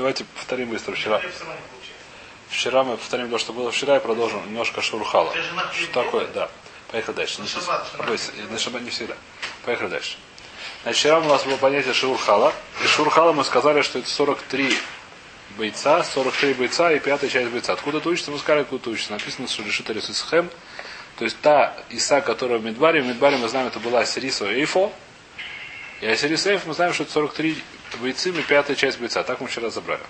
давайте повторим быстро вчера. Вчера мы повторим то, что было вчера, и продолжим немножко шурхала. Что такое? Да. Поехали дальше. На шаббат, на шаббат не всегда. Поехали дальше. Значит, вчера у нас было понятие шурхала. И шурхала мы сказали, что это 43 бойца, 43 бойца и пятая часть бойца. Откуда это учится? Мы сказали, откуда это учится. Написано, что решит Арисусхем. То есть та Иса, которая в Медбаре, в Медбаре мы знаем, это была Асириса Эйфо. И Асирис Эйф мы знаем, что это 43 бойцы и пятая часть бойца. Так мы вчера забрали.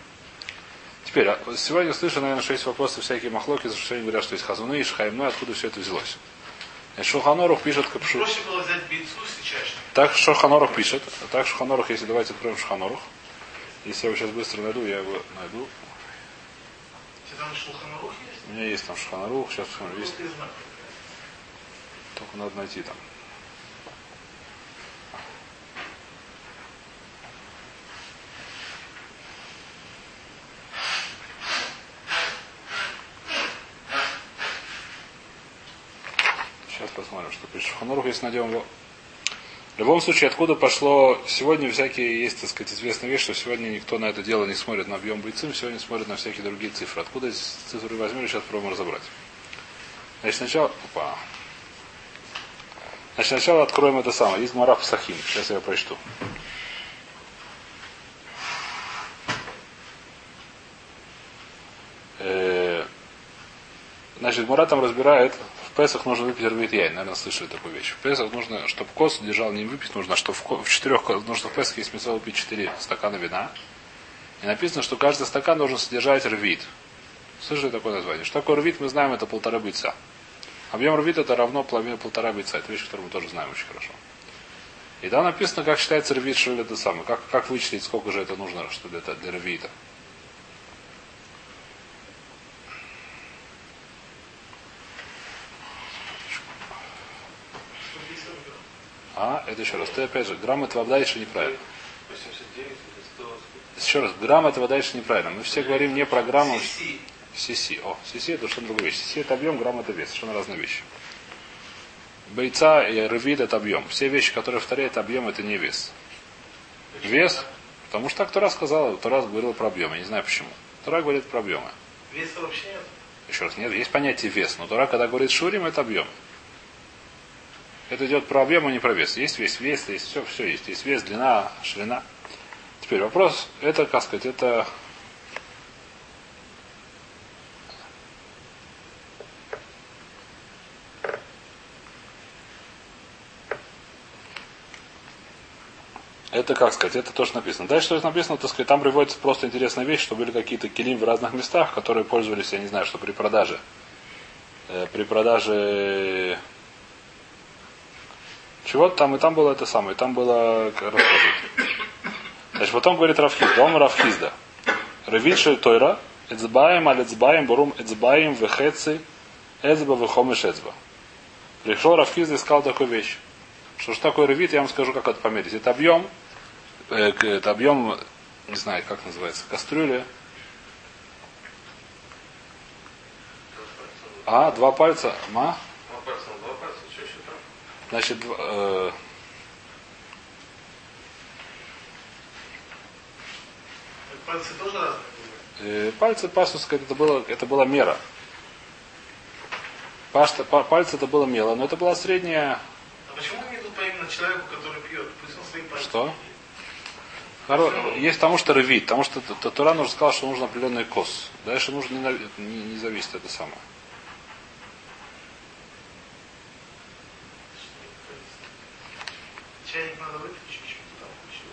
Теперь, а сегодня слышу, наверное, что есть вопросы всякие махлоки, за что они говорят, что есть хазуны и шхаймны, откуда все это взялось. Шуханорух пишет капшу. Проще было взять бейцу сейчас. Так Шуханорух пишет. Так Шуханорух, если давайте откроем Шуханорух. Если я его сейчас быстро найду, я его найду. У меня есть там Шуханорух, сейчас посмотрим, есть. Только надо найти там. Сейчас посмотрим, что пишет. Шуханорух, если найдем его. В любом случае, откуда пошло... Сегодня всякие есть, так сказать, известная вещь, что сегодня никто на это дело не смотрит на объем бойцим, сегодня смотрит на всякие другие цифры. Откуда эти цифры возьмем, сейчас попробуем разобрать. Значит, сначала... Опа. Значит, сначала откроем это самое. Есть Гмара Псахим. Сейчас я ее прочту. Э, Значит, Гмара там разбирает, в Песах нужно выпить рвит яйн. Наверное, слышали такую вещь. В Песах нужно, чтобы кос держал не выпить, нужно, что в, в четырех, нужно в Песах есть смысл выпить 4 стакана вина. И написано, что каждый стакан должен содержать рвит. Слышали такое название? Что такое рвит, мы знаем, это полтора бойца. Объем рвит это равно половине полтора бойца. Это вещь, которую мы тоже знаем очень хорошо. И там написано, как считается рвит, что это самое. Как, как вычислить, сколько же это нужно, что для, для рвита. Что 50 грамм. А, это еще раз. Ты опять же, грамм этого дальше неправильно. 89 или 100. Еще раз, грамм этого дальше неправильно. Мы все говорим не про грамму. Си-си. О, CC это что-то другая вещь. CC это объем, грамм это вес. Совершенно разные вещи. Бойца и ревид это объем. Все вещи, которые повторяют объем, это не вес. Вес, потому что так Тура сказала, Тура говорила про объем. Я не знаю почему. Тура говорит про объемы. Веса вообще нет. Еще раз, нет, есть понятие вес, но Тура, когда говорит шурим, это объем. Это идет про объем, а не про вес. Есть вес, вес, есть все, все есть. Есть вес, длина, ширина. Теперь вопрос, это, как сказать, это Это как сказать, это то, что написано. Дальше, что написано, так сказать, там приводится просто интересная вещь, что были какие-то килим в разных местах, которые пользовались, я не знаю, что при продаже. э, при продаже чего-то там, и там было это самое, и там было. Значит, потом говорит Равхизда, он Равхизда. Ревишель Тойра, Эцбаем, аль Эцбаем, Бурум Эцбаем, Вехеци, Эцба, Вехомеш Эцба. Пришел Равхизда и сказал такую вещь. Что же такое ревит, я вам скажу, как это померить. Это объем, э, это объем, не знаю, как называется, кастрюли. А, два пальца. Ма? Два пальца на два пальца. Что еще там? Значит, э, Пальцы тоже разные были. э, пальцы, пастус, это, было, это была мера. Пашта, па- пальцы это было мело, но это была средняя. А почему не идут по именно человеку, который пьет? Пусть он свои пальцы. Что? Хоро- Есть потому что ревит, потому что Т- Т- Туран уже сказал, что нужен определенный кос. Дальше нужно не, не, не зависит это самое. Чайник надо выключить, почему-то там включил.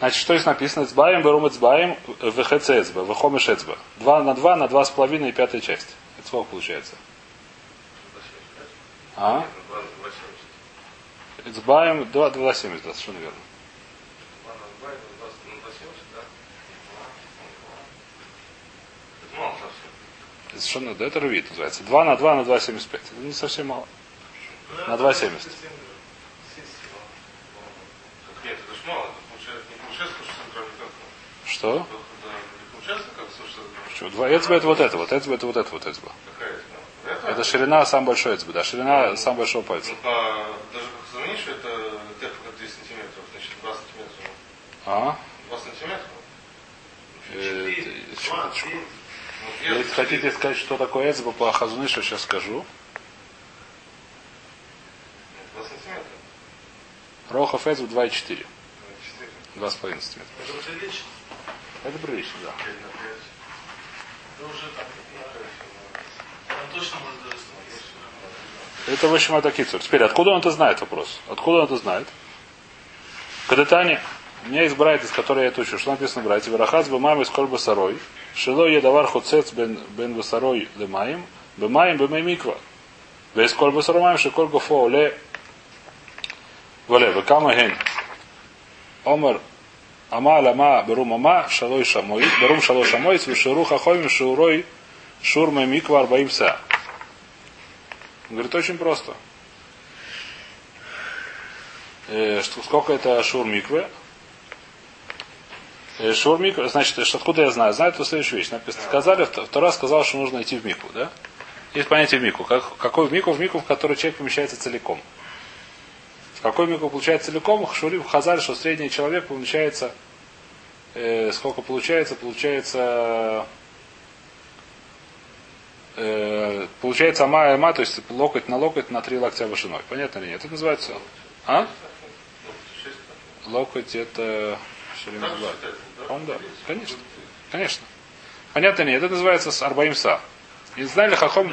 Значит, что здесь написано? Эцбаем, берум эцбаем, вхц эцба, вхомеш эцба. Два на два, на два с половиной и пятая часть. Это сколько получается? А? Два семьдесят, да, совершенно верно. Совершенно, да, это рвит называется. Два на два на два семьдесят пять. Это не совсем мало. На 2,70. Нет, это ж мало. Это получается, не получается, что 40 грамм как Что? Да, не получается, как 160 грамм. Почему? Два эцба это вот это, вот эцба это вот это вот эцба. Какая это? Ширина сам большой эцба, да, ширина сам большого пальца. Ну, по, даже как заменишь, это тефа как 2 сантиметров, значит 2 сантиметра. А? 2 сантиметра? секундочку. Ну, Если хотите сказать, что такое эцба по Хазунышу, сейчас скажу. 2 сантиметра. Рохов эцб 2,4. Ну, четыре. 2,5 сантиметра. Это прилично. Да. Пять. Это в общем, это кицур. Теперь, откуда он это знает, вопрос? Откуда он это знает? Кадетане, у меня есть братья, которой я это учу. Что написано, братья? Верахаз бы мамы сколь басарой. Шило едавар хуцец бен, бен басарой лемаем. Бемаем бемей миква. Весь коль басарой маем, шиколь гофо оле. Воле, векама ген. Омар Ама лама берум ама шалой шамой. Берум шалой шамой. Свиширу хахойм шиурой шурма миква арбаим са. Он говорит, очень просто. Э, сколько это шур миквы? Э, шур миквы, значит, откуда я знаю? Знаю это следующую вещь. Написано, сказали, второй сказал, что нужно идти в мику, да? Есть понятие в мику. Как, какой в мику? В мику, в который человек помещается целиком. В какой мику получается целиком? В Хазаре, что средний человек помещается, э, сколько получается? Получается э, получается ама и ама, то есть локоть на локоть на три локтя вышиной. Понятно или нет? Это называется... А? Локоть это... Да? Он да. Конечно. Конечно. Понятно ли нет? Это называется с арбаимса. И знали хахом...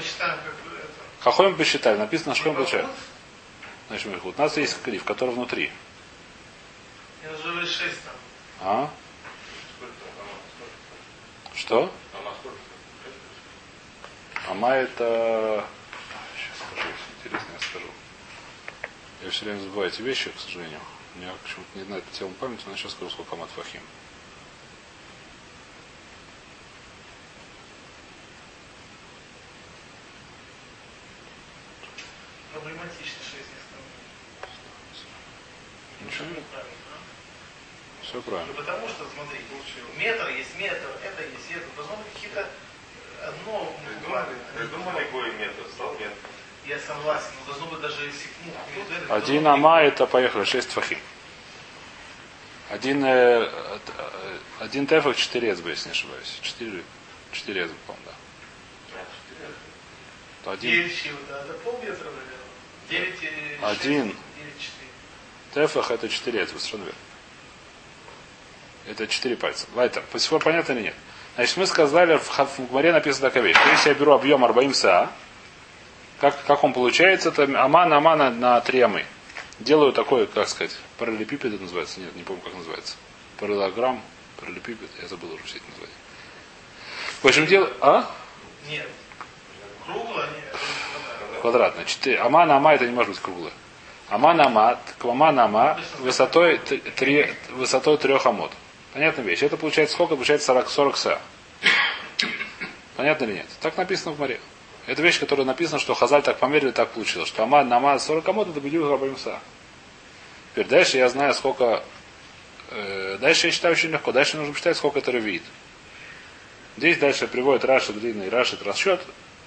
Хахоем посчитали. Написано, что он получает. Значит, у нас есть клиф, который внутри. Я называю 6 там. А? Что? Ама, это... Сейчас скажу, интересно, я скажу. Я все время забываю эти вещи, к сожалению. У меня почему-то не знаю эту тему памяти, но сейчас скажу, сколько Амат Фахим. Проблематично 6 несколько. Ничего нет, Правильно, да? все правильно. Ну, потому что, смотри, метр есть метр, это есть это. Быть какие-то э, одно Придумали, придумали какой метр, стал метр. Я согласен, но должно быть даже ну, этим Один ама это, поехали, шесть фахим. Один, э, э, один тефах, четыре эцба, если не ошибаюсь. Четыре, четыре эцба, по-моему, да. А. То один Девять щил, да, до полметра, наверное. Девять и Один. шесть, девять четыре. тефах это четыре эцба, совершенно верно. Это четыре пальца. Лайтер. По сих пор понятно или нет? Значит, мы сказали, в, Гмаре написано такая вещь. Если я беру объем арбаим са, как, как он получается, это аман амана на три амы. Делаю такой, как сказать, параллелепипед это называется. Нет, не помню, как называется. Параллелограмм, параллелепипед, я забыл уже все эти названия. В общем, дело... А? Нет. Кругло, нет. это не квадрат. Квадратно. Четыре. Ама на ама это не может быть круглое. Ама на ама, ама на ама высотой, три, высотой трех амод. Понятная вещь. Это получается сколько? Получается 40, 40 са. Понятно или нет? Так написано в море. Это вещь, которая написана, что Хазаль так померили, так получилось. Что ама на ама 40 амод это бедю рабим са. Теперь дальше я знаю, сколько... э, дальше я считаю очень легко. Дальше нужно посчитать, сколько это ревит. Здесь дальше приводит Раши длинный Рашит расчет.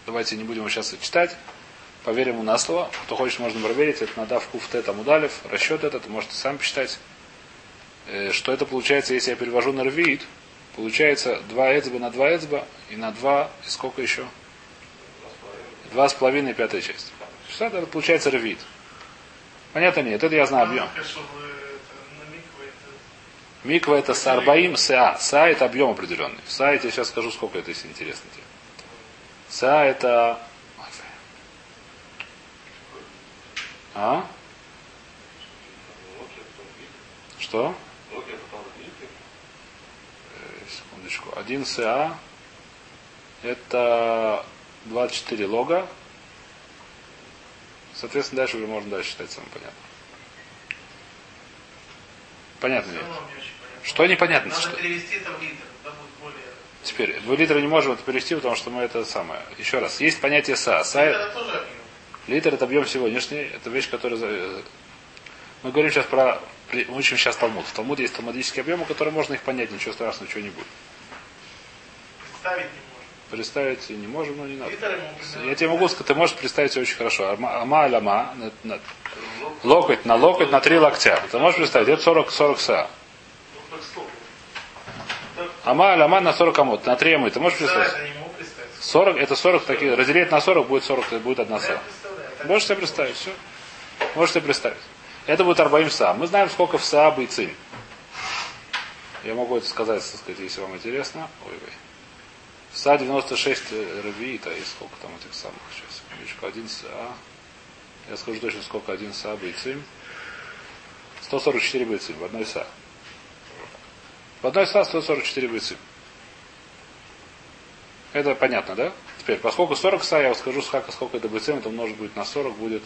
Давайте не будем сейчас читать. Поверим ему на слово. Кто хочет, можно проверить. Это надав куф т там удалев. Расчет этот, можете сам посчитать. Э, Что это получается, если я перевожу на рвит? Получается 2 эцба на 2 эцба и на 2, и сколько еще? Два с половиной пятая часть. Что это получается рвит? Понятно нет? Это я знаю объем. Миква это сарбаим са. Са это объем определенный. Са я тебе сейчас скажу, сколько это, если интересно тебе. Са это... А? Что? Локи, потом вилки. Э, Секундочку. Один СА это 24 лога. Соответственно, дальше уже можно дальше считать, самое понятно. Понятно понятно. Что непонятно? Надо Что? перевести это в литр, да будет более... Теперь, 2 литра не можем это перевести, потому что мы это самое. Еще раз, есть понятие СА. СА Это тоже объем. Литр это объем сегодняшний, это вещь, которая... э, Мы говорим сейчас про... Мы учим сейчас Талмуд. В Талмуде есть талмудические объемы, которые можно их понять, ничего страшного, ничего не будет. Представить не можно. Представить не можем, но не надо. Я тебе могу сказать, ты можешь представить очень хорошо. Ама на- локоть на локоть на три локтя. Ты можешь представить, это 40, 40 са. Ну? Ама аляма на 40 амот, на 3 амы. Ты можешь представить? это не могу представить. 40, это 40 такие, разделить на 40 будет 40, будет одна са. Можешь себе представить, все. Можешь себе представить. Это будет Арбаим Са. Мы знаем, сколько в Са и. Я могу это сказать, так сказать, если вам интересно. Ой, ой. В Са 96 ревиита и сколько там этих самых сейчас. Минуточку, один Са. Я скажу точно, сколько один Са и Цим. 144 бойцим в одной Са. В одной Са 144 бойцим. Это понятно, да? Теперь, поскольку 40 са, я вам скажу, сколько, сколько это бойцем, это умножить будет на 40, будет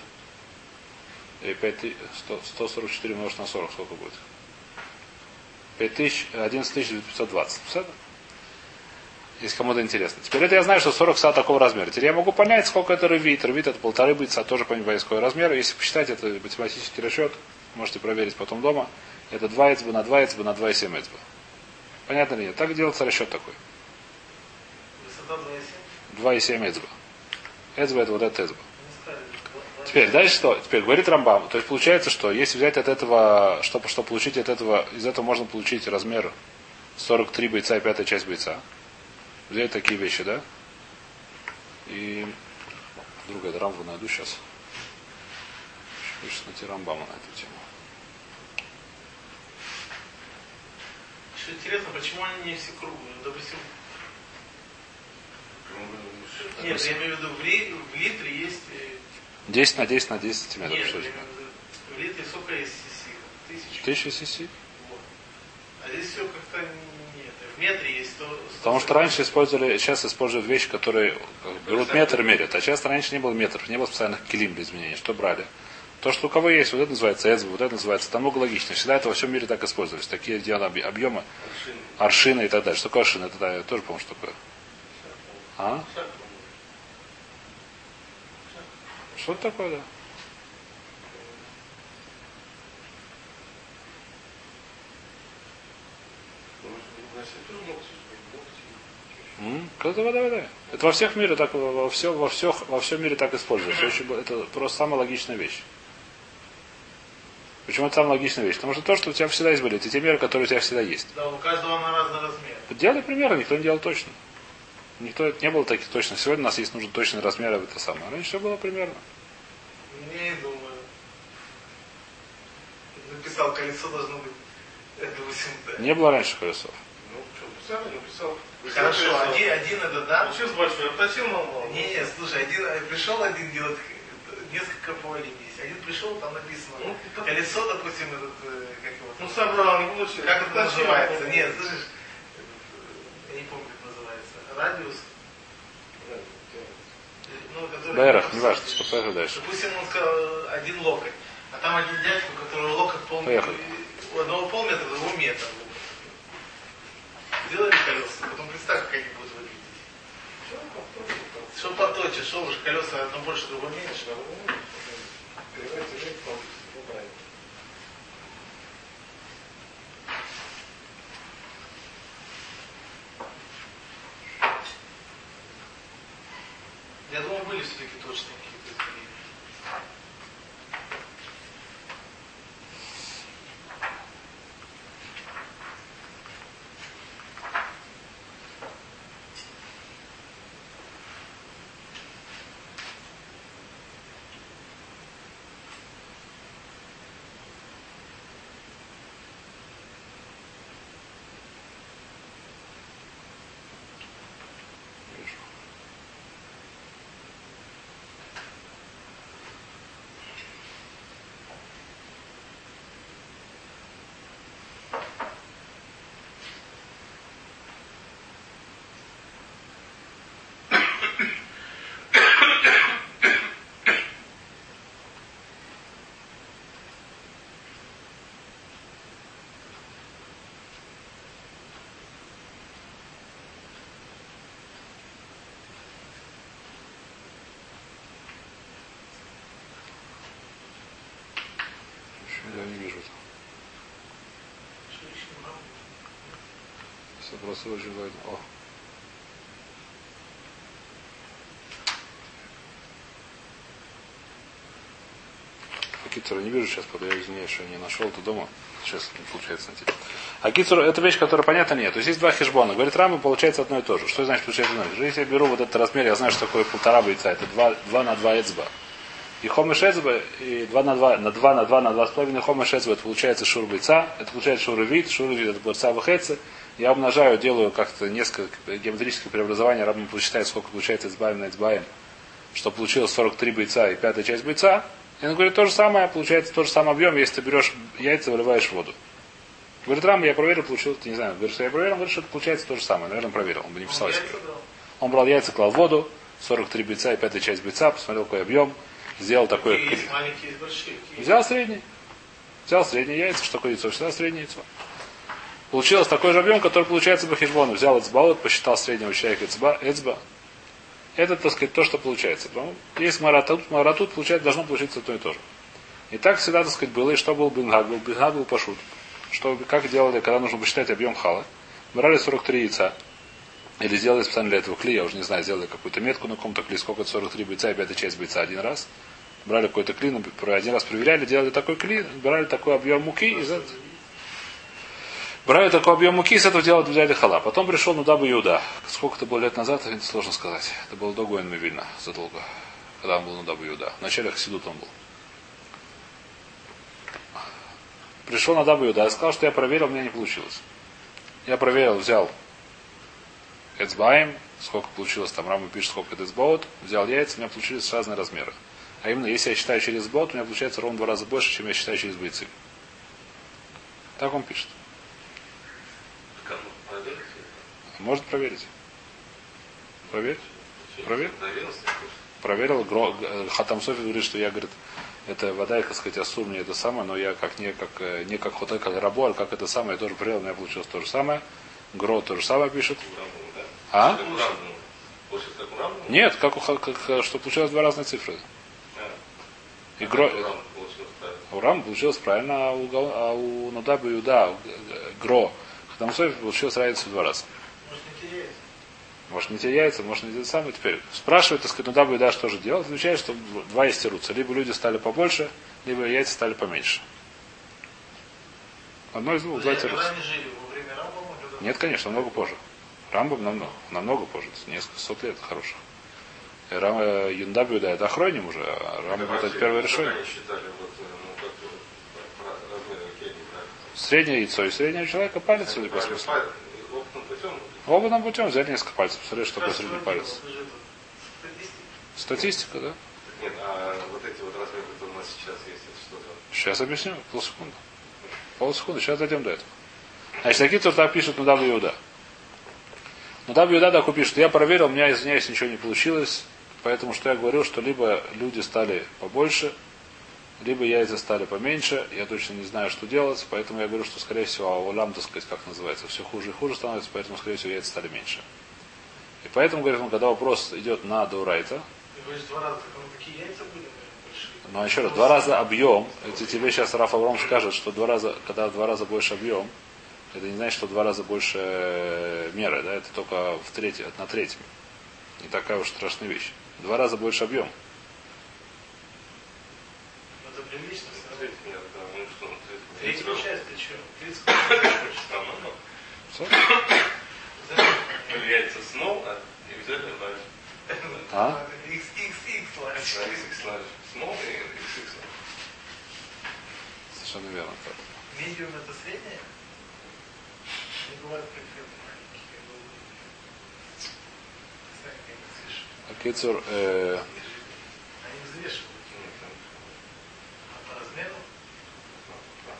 э, 5 ты- 100 144 умножить на 40, сколько будет? 5000, 11520. Все? Если кому-то интересно. Теперь это я знаю, что 40 са такого размера. Теперь я могу понять, сколько это ревит. Ревит это полторы бойца, тоже понимаю, какой размер. Если посчитать, это математический расчет, можете проверить потом дома. Это 2 эцба на 2 эцба на 2,7 эцба. Понятно ли нет? Так делается расчет такой. Высота 2,7. 2,7 эцба. Эцба это вот это эцба. Два- Теперь, дальше что? Теперь говорит Рамбам. То есть получается, что если взять от этого, чтобы, чтобы получить от этого, из этого можно получить размер 43 бойца и пятая часть бойца. Взять такие вещи, да? И другая это Рамбу найду сейчас. Хочется найти Рамбама на эту тему. Что интересно, почему они не все круглые? Ну, Допустим, нет, я имею в виду, в, ли- в литре есть... э, 10 на 10 на 10 сантиметров. Нет, что я в литре сколько есть сиси? Тысячу. 1000 сиси. Вот. А здесь все как-то метре есть 100... 100 Потому что раньше использовали, сейчас используют вещи, которые берут метр и мерят. А сейчас раньше не было метров, не было специальных килим для изменения. Что брали? То, что у кого есть, вот это называется эцб, вот это называется, там много логично. Всегда это во всем мире так использовались. Такие объ- объемы, аршины и так далее. Что такое аршин? Это да, я тоже помню, что такое. А? Что такое, да? Давай, давай, давай. Это во всех мире так, во все, во все, во всем мире так используется. Очень Это просто самая логичная вещь. Почему это самая логичная вещь? Потому что то, что у тебя всегда есть были, это те меры, которые у тебя всегда есть. Да, у каждого на разный размер. Делали примеры, никто не делал точно. Никто не было таких точно. Сегодня у нас есть нужен точный размер, это самое. Раньше все было примерно. Не думаю. Написал, колесо должно быть э, 8D. Не было раньше колесов. Ну, что, писал, написал. Хорошо, один, один это да. Ну, сейчас большой, обточил мало. Не, не, слушай, один, э, пришел один делать несколько полей есть. Один пришел, там написано. Ну, это- Колесо, допустим, этот, э, как его Ну, собрал, не получилось. Как это называется? ну, Нет, слышишь, э, я не помню, как называется. Радиус. Ну, который... Байрах, не важно, что поехали дальше. Допустим, он сказал один локоть, а там один дядька, у которого локоть Поехали. у одного полметра, у другого метр. Сделали колеса, потом представь, как они будут выглядеть. Что поточе, что уж колеса одно больше, другое меньше. Я думаю, были все-таки точные какие-то я не вижу это? Что еще не могу? Вопросы очень. О. Кицур не вижу сейчас, подаю, извиняюсь, что я не нашел это дома. Сейчас не получается найти. А Кицур, это вещь, которая понятна нет. То есть есть два хижбона. Говорит, Рамы получается одно и то же. Что значит получается одно и? Если я беру вот этот размер, я знаю, что такое полтора бойца, это два, два на два эцба. И хомеш эцба, и 2 на 2, на 2 на 2 на 2,5 хомеш эцба, это получается шур бойца, это получается шур вид, шур вид, это бойца в Я умножаю, делаю как-то несколько геометрических преобразований, равно посчитаю, сколько получается избавим на избавим, что получилось 43 бойца и пятая часть бойца. И он говорит, то же самое, получается тот же самый объем, если ты берешь яйца, выливаешь в воду. Говорит, Рам, я проверил, получил, не знаю, говорит, что я проверил, говорит, что это получается то же самое. Наверное, проверил, он бы не писал. бы. Он брал яйца, клал в воду, 43 бойца и пятая часть бойца, посмотрел, какой объем, сделал такой... Какие есть маленькие, есть большие. Взял средний. Взял среднее яйцо. Что такое яйцо? Всегда среднее яйцо. Получилось такой же объем, который получается по хижбону. Взял эцбаут, посчитал среднего человека эцба, эцба. Это, так сказать, то, что получается. Потому есть маратут, маратут получается, должно получиться то и то же. И так всегда, так сказать, было. И что был бенгаг? Был бенгаг был пашут. Что, как делали, когда нужно посчитать объем хала? Брали 43 яйца. Или сделали специально для этого клей, я уже не знаю, сделали какую-то метку на каком-то клей, сколько это 43 бойца и пятая часть бойца один раз. Брали какой-то клей, ну, один раз проверяли, делали такой клей, брали такой объем муки, и за... брали такой объем муки, и с этого делали взяли хала. Потом пришел Нудабу Иуда. Сколько это было лет назад, это сложно сказать. Это было до Гоин Вильна, задолго. Когда он был Нудабу Иуда. В начале Хасидут он был. Пришел Нудабу Иуда, я сказал, что я проверил, у меня не получилось. Я проверил, взял Эцбаем, сколько получилось, там Рама пишет, сколько это эцбаот, взял яйца, у меня получились разные размеры. А именно, если я считаю через бот, у меня получается ровно два раза больше, чем я считаю через бойцы. Так он пишет. Может проверить. Проверь. Проверь. Проверил. Г- Хатам Софи говорит, что я, говорит, это вода, как сказать, асур мне это самое, но я как не как, э, не как хотай, как рабо, а как это самое, я тоже проверил, у меня получилось то же самое. Гро то же самое пишет. А? Как как? Нет, как, у Ха- как, э, что получилось два разные цифры. А. И гро... Как урамбу получилось правильно? У Рам получилось правильно, а у, Гал- а у Нудаба и Юда, Гро, Софи получилось разница в два раза. Может, не теряется. Может не те яйца, может не те самые. Теперь спрашивает, так сказать, ну да, да, что же делать? Отвечает, что два истерутся. Либо люди стали побольше, либо яйца стали поменьше. Одно из двух, два Когда тирутся. они жили во время Рамбама, когда- Нет, конечно, намного позже. Рамбам намного, намного позже, несколько сот лет хороших. И Рам, э, Юндаб да, это охроним уже, а Рамбам это первое решение. Они считали вот, э, ну, э, да. Среднее яйцо и среднего человека палец, судя по смыслу. Опытным путем. Взяли несколько пальцев. Посмотрели, что такое средний палец. статистика. Да? Нет, а вот эти вот размеры, которые у нас сейчас есть, это что за? Сейчас объясню. Полсекунды. Полсекунды. Сейчас дойдем до этого. Значит, такие тут так пишут Нудаб Иуда. Нудаб Иуда так пишет. Я проверил, у меня, извиняюсь, ничего не получилось. Поэтому что я говорил, что либо люди стали побольше, либо яйца стали поменьше. Я точно не знаю, что делать. Поэтому я говорю, что, скорее всего, аулам, так сказать, как называется, все хуже и хуже становится, поэтому, скорее всего, яйца стали меньше. И поэтому, говорит он, когда вопрос идет на два раза, ну, но еще раз, два раза объем, это тебе сейчас Раф Авром скажет, что два раза, когда в два раза больше объем, это не значит, что в два раза больше э, меры, да, это только в третьем, на третьем. Не такая уж страшная вещь. В Два раза больше объем. Ну, Это прилично. Смотрите, нет, да, ну что, ну, ты- часть, ты что? Тридцать. Там, ну, снова, а взяли ларь. А? XXX, ладно. XX ларь. Снова и XX ларь. Совершенно верно. Медиум это среднее? Не бывает конкретно маленькие, как бы. Сами как бы слышишь. А Кицур, э, А по размеру да.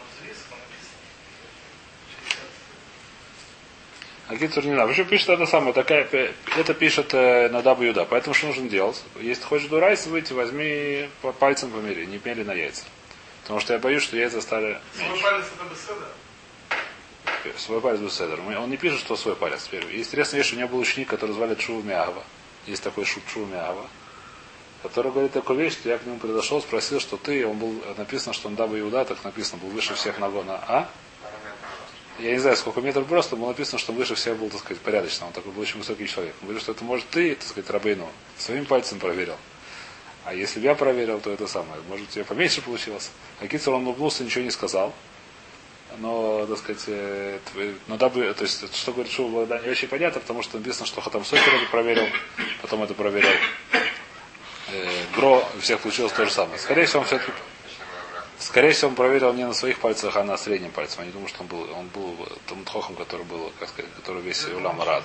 он взвесил, написано. 60. а Кицур не знаю. Почему пишет это самое? Такая, это пишет э, на Юда. Поэтому что нужно делать? Если хочешь дурайс выйти, возьми пальцем помери, не мели на яйца. Потому что я боюсь, что яйца стали Свой палец это беседа. Свой палец Беседер. Он не пишет, что свой палец. Первый. Интересная вещь, у меня был ученик, который звали Чува Мягова. Есть такой шут Чува Мягова. Который говорит такую вещь, что я к нему подошел, спросил, что ты, он был, написано, что он Даба Иуда, так написано, был выше всех нагона. А? Я не знаю, сколько метров просто, было написано, что выше всех был, так сказать, порядочно. Он такой был очень высокий человек. Он говорит, что это может ты, так сказать, Рабейну. Своим пальцем проверил. А если бы я проверил, то это самое. Может, у тебя поменьше получилось. А Кицер, он улыбнулся, ничего не сказал. Но, так сказать, э, но дабы, то есть, что говорит Шува Богдан, не очень понятно, потому что написано, что Хатам Сокер это проверил, потом это проверил э, Гро, у всех получилось то же самое. Скорее всего, он все-таки Скорее всего, он проверил не на своих пальцах, а на среднем пальце. Я не думаю, что он был, он был том тхохом, который был, как сказать, который весь Улам рад.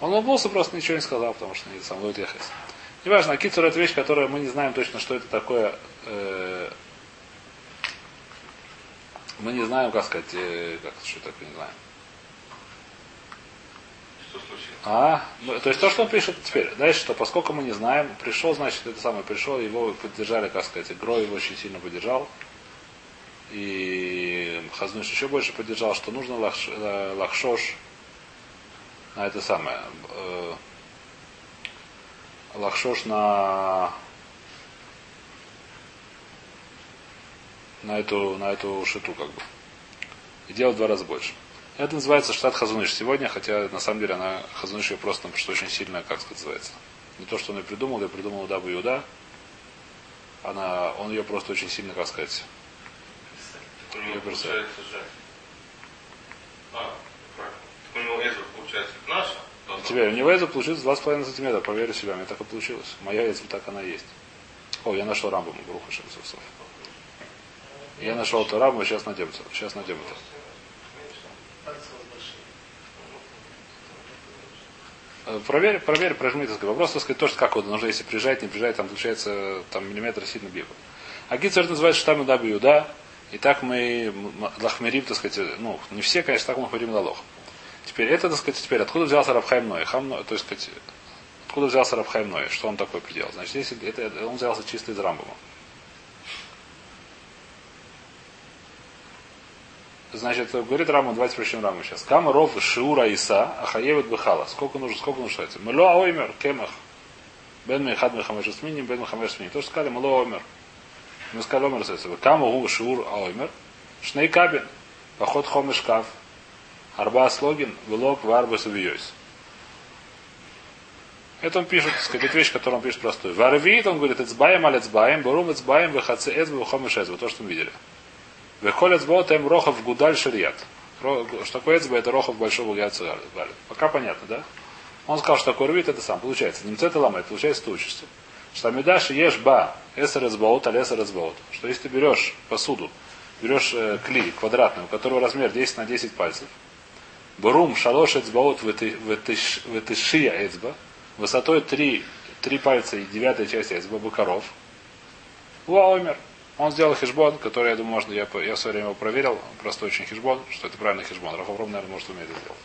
Он улыбнулся, просто ничего не сказал, потому что не сам Лойд Яхес. Неважно, а кицур это вещь, которая мы не знаем точно, что это такое. э, мы не знаем, как сказать, э, как, что такое, не знаем. Что случилось? А, ну, то есть то, что он пишет теперь. Дальше, что поскольку мы не знаем, пришел, значит, это самое, пришел, его поддержали, как сказать, Гро его очень сильно поддержал. И Хазнуш еще больше поддержал, что нужно лахш- э, лахшош на это самое. э, лахшош на на эту, на эту шиту, как бы. И делать в два раза больше. Это называется штат Хазуныш сегодня, хотя на самом деле она Хазуныш ее просто что очень сильно, как сказать, называется. Не то, что он ее придумал, я придумал Дабу Иуда. Она, он ее просто очень сильно, как сказать, у получается же. А, правильно. Так у него эзра получается наша. должна Теперь у него это получилось 2,5 сантиметра, поверю себя, мне так и получилось. Моя яйца так она и есть. О, я нашел рамбу, Бруха Шемсовцов. Я нашел эту рамбу, сейчас найдем это. Сейчас найдем это. Э, Проверь, проверь, прожми, так сказать. Вопрос, так сказать, тоже как вот нужно, если приезжать, не приезжать, там получается там миллиметр сильно бегают. А Гитцер это называется штамм Юда. И так мы лахмерим, так сказать, ну, не все, конечно, так мы ходим на лох. Теперь это, так сказать, теперь откуда взялся Рабхайм Ной? Хам то есть, сказать, откуда взялся Рабхайм Ной? Что он такой предел? Значит, если это, он взялся чисто из Рамбама. Значит, говорит Раму, давайте прочтем Раму сейчас. Кама ров шиура иса, ахаевит бехала. Сколько нужно, сколько нужно шается? Мело оймер, кемах. Бен мехад мехамеш смини, бен мехамеш смини. То, что сказали, мело оймер. Мы сказали оймер сается. Кама гу шиур оймер. Шней кабин. Поход хомеш кав. Арба слогин, велок варба сувиойс. Это он пишет, так сказать, это вещь, которую он пишет простую. Варвит, он говорит, эцбаем аль эцбаем, барум эцбаем, вехаце эцбу, хомеш эцбу. То, что мы видели. Вехолец тем рохов гудаль шарият. Ро- Что такое эцба, это рохов большого яйца галя. Пока понятно, да? Он сказал, что такое рвит, это сам. Получается, немцет и ламает, получается, ты учишься. Что амидаш ешь ба, эсер эцбаут, аль эсер эцбаут. Что если ты берешь посуду, берешь э, кли квадратный, у которого размер 10 на 10 пальцев, Бурум шалош эцбаут ветышия эцба, высотой 3, 3 пальца и девятая часть эцба, бакаров. Уаумер. Он сделал хижбон, который, я думаю, можно, я, я в свое время его проверил, простой очень хижбон, что это правильный хижбон. Рафавром, наверное, может уметь это сделать.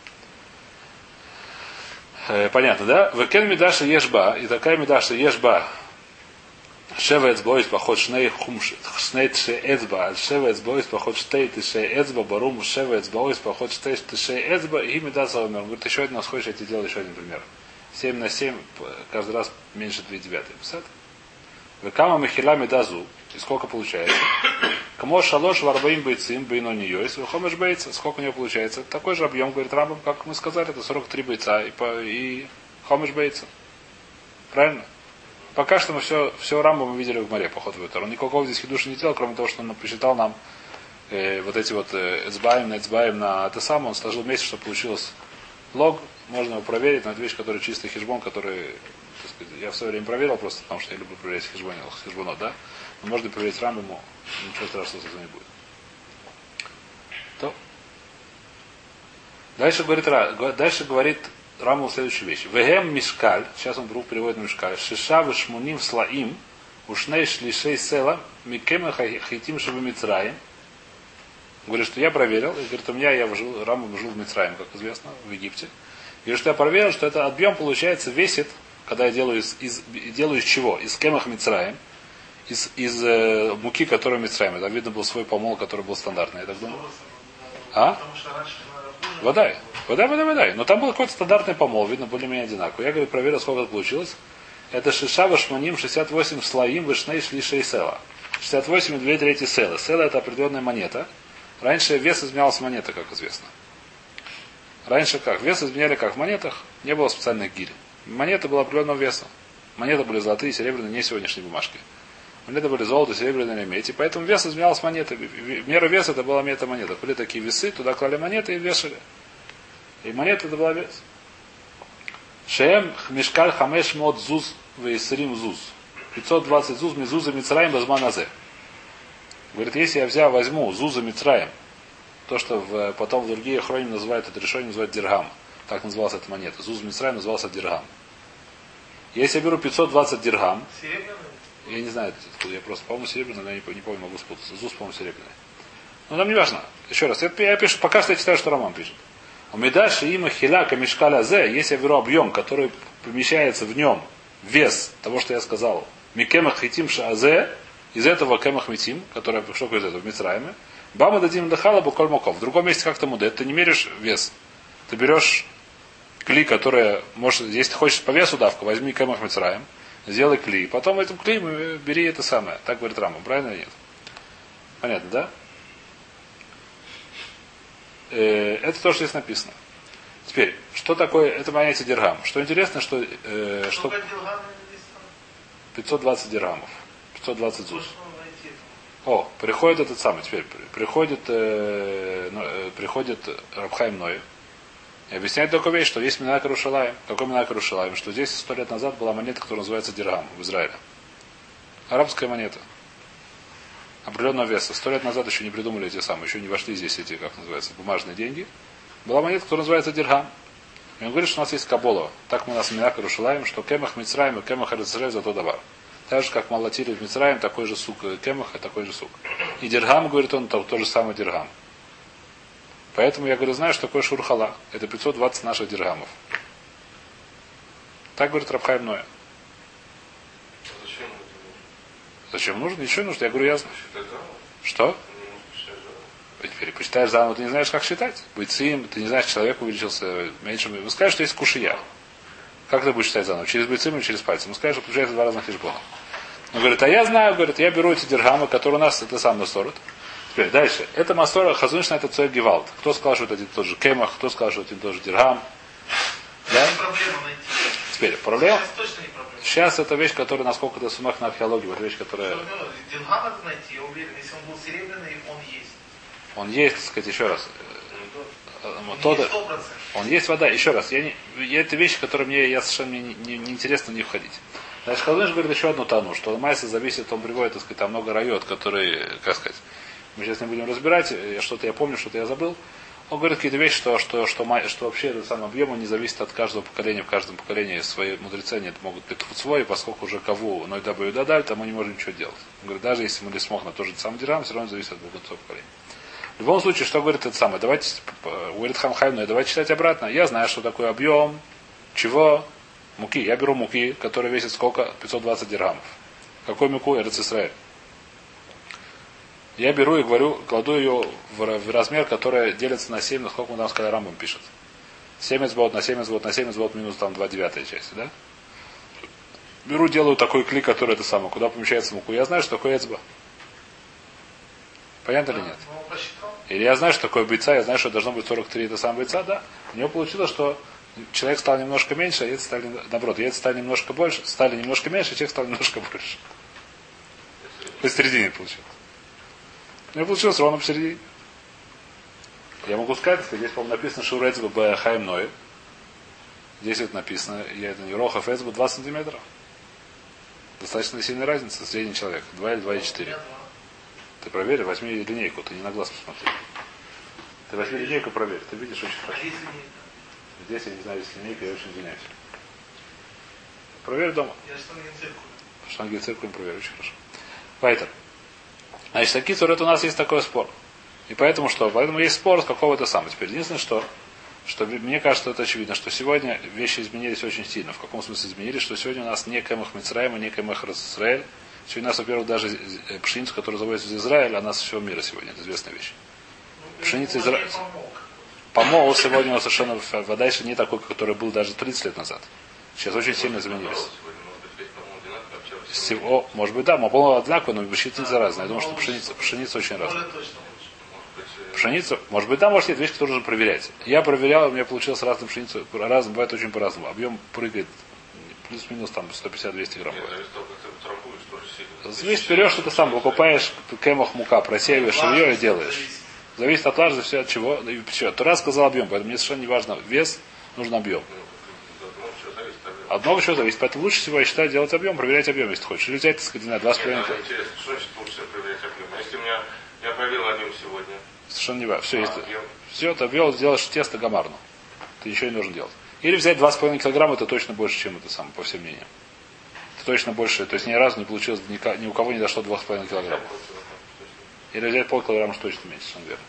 Э, понятно, да? Векен медаша ешба, и такая медаша ешба, Шева эцбоис поход шней хумш, шней тше эцба, аль шева эцбоис поход штей тше эцба, барум шева эцбоис поход штей тше эцба, и медаса умер. Он говорит, еще один нас хочешь, я тебе делаю еще один пример. 7 на 7, каждый раз меньше 2 девятых. Писать? Векама махила медазу. И сколько получается? Кому шалош варбаим бойцим, бейно не йойс, выхомеш бейца. Сколько у него получается? Такой же объем, говорит Рамбам, как мы сказали, это 43 бойца и, по, и хомеш бейца. Правильно? Пока что мы все, все Рамбу мы видели в море, поход в это. Он никакого здесь хидуша не делал, кроме того, что он посчитал нам э, вот эти вот э, эцбаем на эцбаем на это самое, он сложил вместе, чтобы получилось лог. Можно его проверить, это вещь, которая чистый хижбон, который, сказать, я в свое время проверил просто, потому что я люблю проверять хижбон, хижбонот, да? Но можно проверить Рамбаму, ничего страшного с этим не будет. То. Дальше говорит, дальше говорит Раму следующую вещь. Вегем мишкаль, сейчас он вдруг переводит на мишкаль, шиша вишмуним слаим, ушней шлишей села, микема хайтим шабы мицраем. Говорит, что я проверил, и говорит, у меня я жил, Раму жил в Мицраем, как известно, в Египте. Говорит, что я проверил, что это объем, получается, весит, когда я делаю из, из, делаю из чего? Из кемах Мицраем, из, из э, муки, которая Мицраем. Это видно был свой помол, который был стандартный, я так думаю. А? Вода. Вода, вода, вода. Но там был какой-то стандартный помол, видно, более-менее одинаковый. Я, говорю, проверил, сколько это получилось. Это шиша вашманим 68 слоим вышней шли села. 68 и 2 трети села. Села это определенная монета. Раньше вес изменялся монета, как известно. Раньше как? Вес изменяли как? В монетах не было специальных гирь. Монета была определенного веса. Монеты были золотые, серебряные, не сегодняшние бумажки. Монеты были золото, серебряные или медь. И поэтому вес изменялся монеты. Мера веса это была мета монета. Были такие весы, туда клали монеты и вешали. И монета это была вес. Шеем мешкаль хамеш мод зуз вейсрим зуз. 520 зуз мизуза мицраем базманазе. Говорит, если я взял, возьму зуза мицраем, то, что в, потом в другие хроним называют это решение, называют диргам. Так называлась эта монета. Зуз мицраем назывался диргам. Если я беру 520 диргам, Серебряный? я не знаю, откуда я просто, по-моему, серебряный, но я не, не помню, могу спутаться. ЗУС, по-моему, серебряный. Но нам не важно. Еще раз, я, я пишу, пока что я читаю, что Роман пишет. У Медаши има хиляка мешкаля зе, если я беру объем, который помещается в нем, вес того, что я сказал, микемах хитим шазе, из этого кемах митим, который, что из этого, в Мицраиме, бама дадим дахала буколь маков. В другом месте как-то мудет, ты не меришь вес. Ты берешь кли, которая, может, если ты хочешь по весу давку, возьми кемах Мицраим, сделай кли. Потом в этом кли бери это самое. Так говорит Рама. Правильно или нет? Понятно, да? Э, это то, что здесь написано. Теперь, что такое, это понятие диргам. Что интересно, что, э, что Сколько дилгам написано? 520 диргамов. 520 зуз. О, приходит этот самый, теперь при- приходит, э, э, приходит Рабхайм Ной и объясняет такую вещь, что есть Минак Рушалаем. Какой Минак Рушалаем? Что здесь сто лет назад была монета, которая называется Диргам в Израиле. Арабская монета. Определенного веса. Сто лет назад еще не придумали эти самые, еще не вошли здесь эти, как называется, бумажные деньги. Была монета, которая называется Диргам. И он говорит, что у нас есть Кабола. Так мы у нас Минак Рушалаем, что Кемах Мицраем и Кемах Арицраем за то давар. Так же, как молотили в Мицраем, такой же сук э, Кемах и такой же сук. И Диргам, говорит он, то, то же самое Диргам. Поэтому я говорю, знаю, что такое Шурхала. Это 520 наших диргамов. Так говорит Рабхайм Ноя. Зачем нужно? Зачем нужно? Ничего не нужно. Я говорю. Считать заново? Что? Теперь почитаешь заново, ты не знаешь, как считать. Сим, ты не знаешь, человек увеличился меньше. Вы скажете, что есть кушия. Как ты будешь считать заново? Через бойцим или через пальцы? Мы скажем, что получается два разных хижбона. Он говорит, а я знаю, говорит, я беру эти диргамы, которые у нас, это сам Масорот. Теперь дальше. Это Масора, Хазуниш на это Цой Гевалд. Кто сказал, что это один и тот же Кемах, кто сказал, что это один и тот же Диргам. Да? Не проблема найти. Теперь, проблема. Сейчас точно не проблема. Сейчас это вещь, которая, насколько это сумах на археологию, это вещь, которая... Дилгам надо найти, я уверен. Если он был серебряный, он есть. Он есть, так сказать, еще раз. Э, Он Мотода- есть сто процентов. Он есть вода. Еще раз, я не, я, это вещи, которые мне я совершенно не, не, не интересно в них входить. Значит, Халдыш говорит еще одну тану, что Майса зависит, он приводит, так сказать, там много райот, которые, как сказать, мы сейчас не будем разбирать, э, что-то я помню, что-то я забыл. Он говорит какие-то вещи, что, что, что, что вообще этот самый объем он не зависит от каждого поколения. В каждом поколении свои мудрецы они могут петухать свой, поскольку уже кого, но и дабы и дадали, то мы не можем ничего делать. Он говорит, даже если мы не смог на тот же самый дирам, все равно зависит от богатства поколения. В любом случае, что говорит это самое? Давайте, э, говорит Хамхайм, ну, давайте читать обратно. Я знаю, что такое объем, чего, муки. Я беру муки, которые весят сколько? 520 дирхамов. Какой муку? Эрц Исраэль. Я беру и говорю, кладу ее в, ра- в размер, который делится на 7, насколько мы там сказали, Рамбам пишет. 7 эцбот на 7 эцбот на 7 эцбот минус там 2 девятая части, да? Беру, делаю такой клик, который это самое, куда помещается муку. Я знаю, что такое эцба. Понятно или нет? Ну. Или я знаю, что такое бойца, я знаю, что должно быть 43 это сам бойца, да. У него получилось, что человек стал немножко меньше, а яйца стали, наоборот, яйца стали немножко больше, стали немножко меньше, а человек стал немножко больше. Посередине получилось. У меня получилось ровно посередине. Я могу сказать, что здесь, по-моему, написано Шурецба Б. Хайм Ной. Здесь это написано, я это не Роха Фэцба 2 сантиметра. Достаточно сильная разница, средний человек. 2 или 2,4. У меня два. Ты проверь, возьми линейку, ты не на глаз посмотри. Ты возьми линейку, проверь, ты видишь очень хорошо. Здесь я не знаю, есть линейка, я очень извиняюсь. Проверь дома. Я что не циркуль. Штанги циркулем проверь, очень хорошо. Поэтому. Значит, такие это у нас есть такой спор. И поэтому что? Поэтому есть спор с какого-то самого. Теперь единственное, что, что мне кажется, это очевидно, что сегодня вещи изменились очень сильно. В каком смысле изменились? Что сегодня у нас не Кемах Мицраима, не Кемах Израиль. Сегодня у нас, во-первых, даже э, пшеницу, которая заводится из Израиля, она со всего мира сегодня. Это известная вещь. Ну, Пшеница он изра- мне помог. Помол сегодня у нас совершенно вода еще не такой, который был даже 30 лет назад. Сейчас очень сильно изменились. Сегодня, может быть, весь, по-моему, одинаково общался. Всего, может быть, да, помол одинаково, но пшеница разная. Я думаю, что пшеница, пшеница очень разная. Э, Пшеницу, может быть, да, может, есть вещь, которую нужно проверять. Я проверял, у меня получилось разную пшеницу, разным, бывает очень по-разному. Объем прыгает, плюс-минус там 150-200 грамм зависит берешь это сам, покупаешь кемах мука, просеиваешь ее и делаешь. Зависит от важности, все от чего. И все. Тура сказал объем, поэтому мне совершенно не важно вес, нужен объем. Ну, от много чего зависит от много чего зависит. Поэтому лучше всего, я считаю, делать объем, проверять объем, если ты хочешь. Или взять, так сказать, половиной. даже интересно, что значит лучше проверять объем? А Если у меня, я проверил объем сегодня, Совершенно не важно. Все, а есть. объем, Все, ты обвел, сделаешь тесто гамарну. Ты ничего не нужно делать. Или взять 2,5 килограмма, это точно больше, чем это самое, по всем мнениям. Это точно больше. То есть ни разу не получилось, ни, ни у кого не дошло 2,5 килограмма. Или взять полкилограмма, что точно меньше, совершенно верно.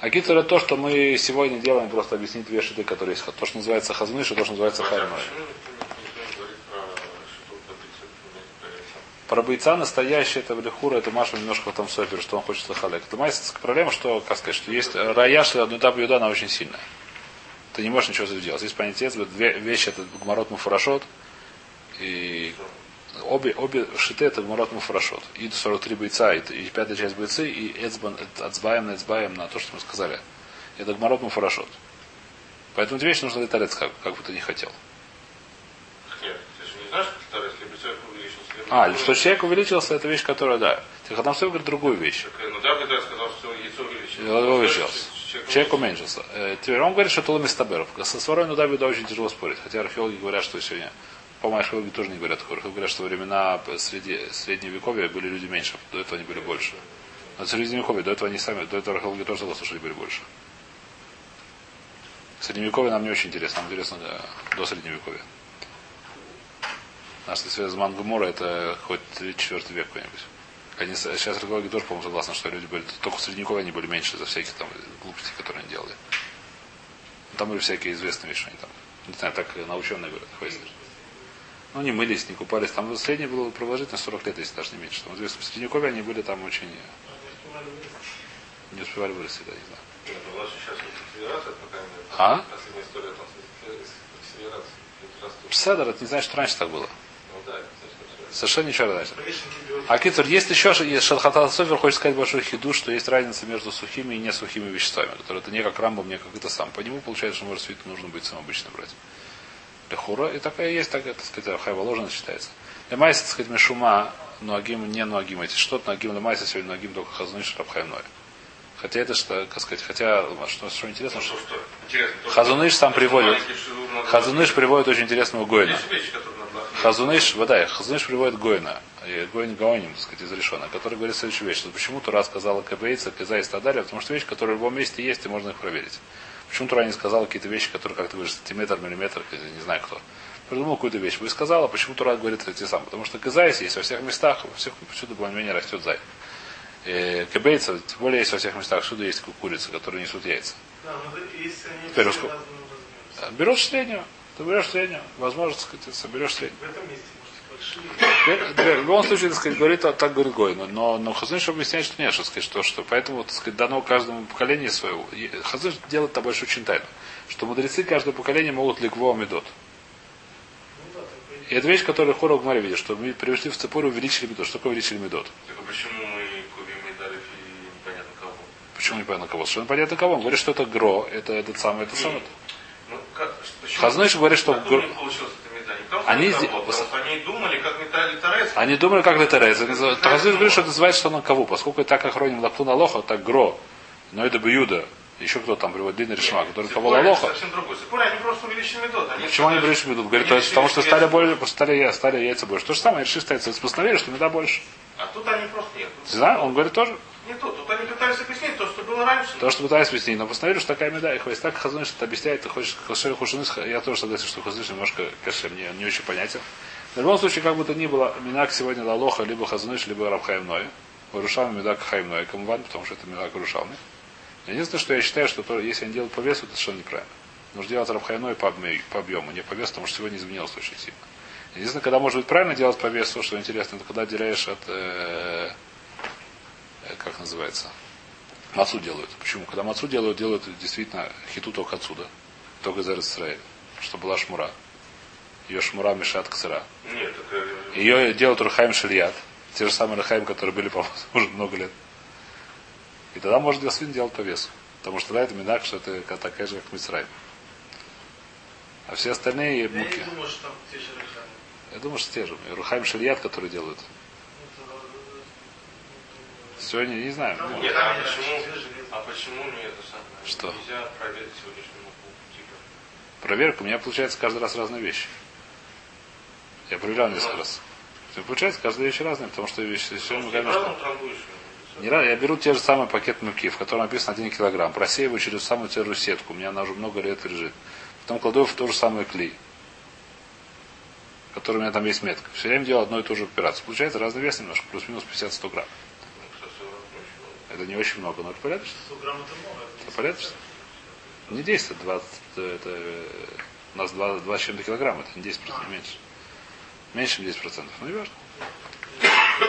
А китер это то, что мы сегодня делаем, просто объяснить две шиты, которые есть. То, что называется хазмыш, и то, что называется говорит про бойца настоящий, это в Лихура, это Маша немножко в том сопер, что он хочет лохалек. Это майская проблема, что, как сказать, что есть рая, что одну этап юда, она очень сильная. Ты не можешь ничего сделать. Есть понятие, две вещи, это гмарот муфарашот, и обе, обе шиты это гмарот муфарашот. И 43 бойца, и, и пятая часть бойцы, и эцбан, отсбаем на эцбаем на то, что мы сказали. Это гмарот муфарашот. Поэтому эти вещи нужно летарец, как, как бы ты не хотел. Нет, ты же не знаешь, как старый, если бы человек увеличился. А, что человек увеличился, это вещь, которая, да. Тихотамсов говорит другую вещь. Так, ну да, когда сказал, что яйцо увеличилось. Его увеличился. Человек Человек уменьшился. Э, Теперь он говорит, что это ломистаберов. Со сварой Нуда Беда очень тяжело спорить. Хотя археологи говорят, что сегодня по-моему, археологи тоже не говорят. Археологи говорят, что времена среди, средневековья были люди меньше, до этого они были больше. Но в средневековье, до этого они сами, до этого археологи тоже согласны, что они были больше. Средневековье нам не очень интересно, нам интересно да, до средневековья. Наш связь с Мангумора это хоть 3-4 век какой-нибудь. Они, сейчас археологи тоже, по-моему, согласны, что люди были, только в средневековье они были меньше за всяких там глупостей, которые они делали. Там были всякие известные вещи, они там. Не знаю, так наученные говорят, хватит. Ну, не мылись, не купались. Там среднее было продолжительность 40 лет, если даже не меньше. Там известно, в Средневековье они были там очень... Не успевали вырасти, да, не знаю. Ну. А? Седер, это не значит, что раньше так было. Ну Совершенно ничего не значит. А Китур, есть еще, есть Шалхата Софер хочет сказать большой хиду, что есть разница между сухими и несухими веществами, которые это не как рамбом, не как это сам. По нему получается, что может свит нужно быть самым обычно брать. Лехура, и такая есть, так, так сказать, хайва ложена считается. Лемайса, так сказать, мешума, нуагим, не нуагим эти. Что-то нуагим лемайса сегодня нуагим только хазны шрабхайной. Хотя это, что, как сказать, хотя, что, что интересно, что что, интересно, Хазуныш сам приводит. Хазуныш приводит очень интересного надо... Хазуныш, вода, Хазуныш приводит Гоина, и Гоин Гаоним, так сказать, из Решона, который говорит следующую вещь, что почему Тура сказала Кабейца, Каза и Стадария, потому что вещи, которые в любом месте есть, и можно их проверить. Почему Тура не сказала какие-то вещи, которые, как ты говоришь, сантиметр, миллиметр, не знаю кто. Придумал какую-то вещь. Вы сказала, почему Тура говорит эти самые. Потому что Каза есть во всех местах, во всех, всюду более-менее растет зай. И Кабейца, тем более есть во всех местах, всюду есть курицы, которые несут яйца. Да, но если они Теперь размером. Берешь среднюю, ты берешь среднюю, возможно, сказать, соберешь среднюю. В этом месте, В любом случае, так сказать, говорит, а так говорит Гой. Но, но, Хазыныш объясняет, что нет, что сказать, что, что поэтому, так сказать, дано каждому поколению своего. И Хазыныш делает это больше очень тайно. Что мудрецы каждого поколения могут ликво медот. И это вещь, которую Хора в Гмаре видит, что мы пришли в Цепуру увеличили медот. Что такое увеличили медот? Так а почему мы курим медалев и непонятно кого? Почему непонятно кого? Совершенно понятно кого. Он говорит, что это гро, это этот самый, это самый. Ну? Хазныш говорит, что Откуда гр- у Они они, думали, как Торес. Они думали, как Летерез. Хазыныш говорит, что это называется, что на кого. Поскольку так охроним Лахтуна Лоха, так гро. Но это бы Юда. Еще кто там приводит длинный решма, который кого Лоха. они просто увеличили медот. Почему они бросили медут? Говорит, они то есть, потому что стали больше, стали, стали яйца больше. То же самое, решили ставить. Постановили, что меда больше. А тут они просто нет. Не знаю, он говорит тоже. Не то. Тут они пытались объяснить то, что было раньше. То, что пытались объяснить, но постановили, что такая меда. И хвост так Хазуныш это объясняет, ты хочешь Хашер Хушиныс, я тоже согласен, что Хазуныш немножко, конечно, мне не очень понятен. В любом случае, как бы то ни было, Минак сегодня Лалоха, либо Хазуныш, либо Рабхаемной. Варушалми Медак Хаимной, Камван, потому что это Медак Варушалми. Единственное, что я считаю, что то, если они делают по весу, это совершенно неправильно. Нужно делать Рабхайной по, по объему, не по весу, потому что сегодня изменилось очень сильно. Единственное, когда может быть правильно делать по весу, что интересно, это когда отделяешь от э, э, как называется, мацу делают. Почему? Когда мацу делают, делают действительно хиту только отсюда, только из Израиля, чтобы была шмура. Ее шмура мешает к сыра. Нет, так... э, Ее делают Рухаим Шильят, те же самые Рухаим, которые были, по-моему, уже много лет. И тогда можно для свин делать по весу. Потому что тогда это минак, что это такая же, как Мицраим. А все остальные Я муки. не думаю, что там те же. Я думаю, что те же. И Рухайм Шильят, которые делают. Сегодня не знаю. Ну, Нет, а почему, а почему не это самое? Что? Нельзя проверить сегодняшнюю муку. Типа. Проверка, у меня получается каждый раз разные вещи. Я проверял несколько раз. И Получается каждая вещь разная, потому что вещи сегодня Потому что конечно. Не раз, я беру те же самые пакет муки, в котором написано 1 килограмм, просеиваю через самую те же сетку, у меня она уже много лет лежит. Потом кладу в ту же самую клей, который у меня там есть метка. Все время делаю одну и ту же операцию. Получается разный вес немножко, плюс-минус 50-100 грамм. Ну, Это не очень много, но это порядочно. 100 грамм это много. Это порядочно? Не 10, это 20, это, у нас 2, 2 с чем-то килограмм, это не 10%, не меньше. Меньше, чем 10%, ну не важно.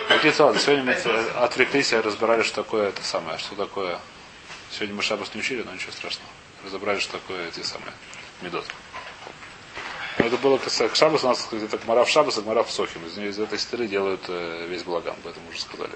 Какие ладно, сегодня мы отвлеклись и разбирали, что такое это самое, что такое. Сегодня мы шабас не учили, но ничего страшного. Разобрали, что такое эти самые медот. Но это было к к шабасу, у нас где-то гмара в шабас, а гмара в сохим. Из, из этой стыры делают э, весь благан, об этом уже сказали.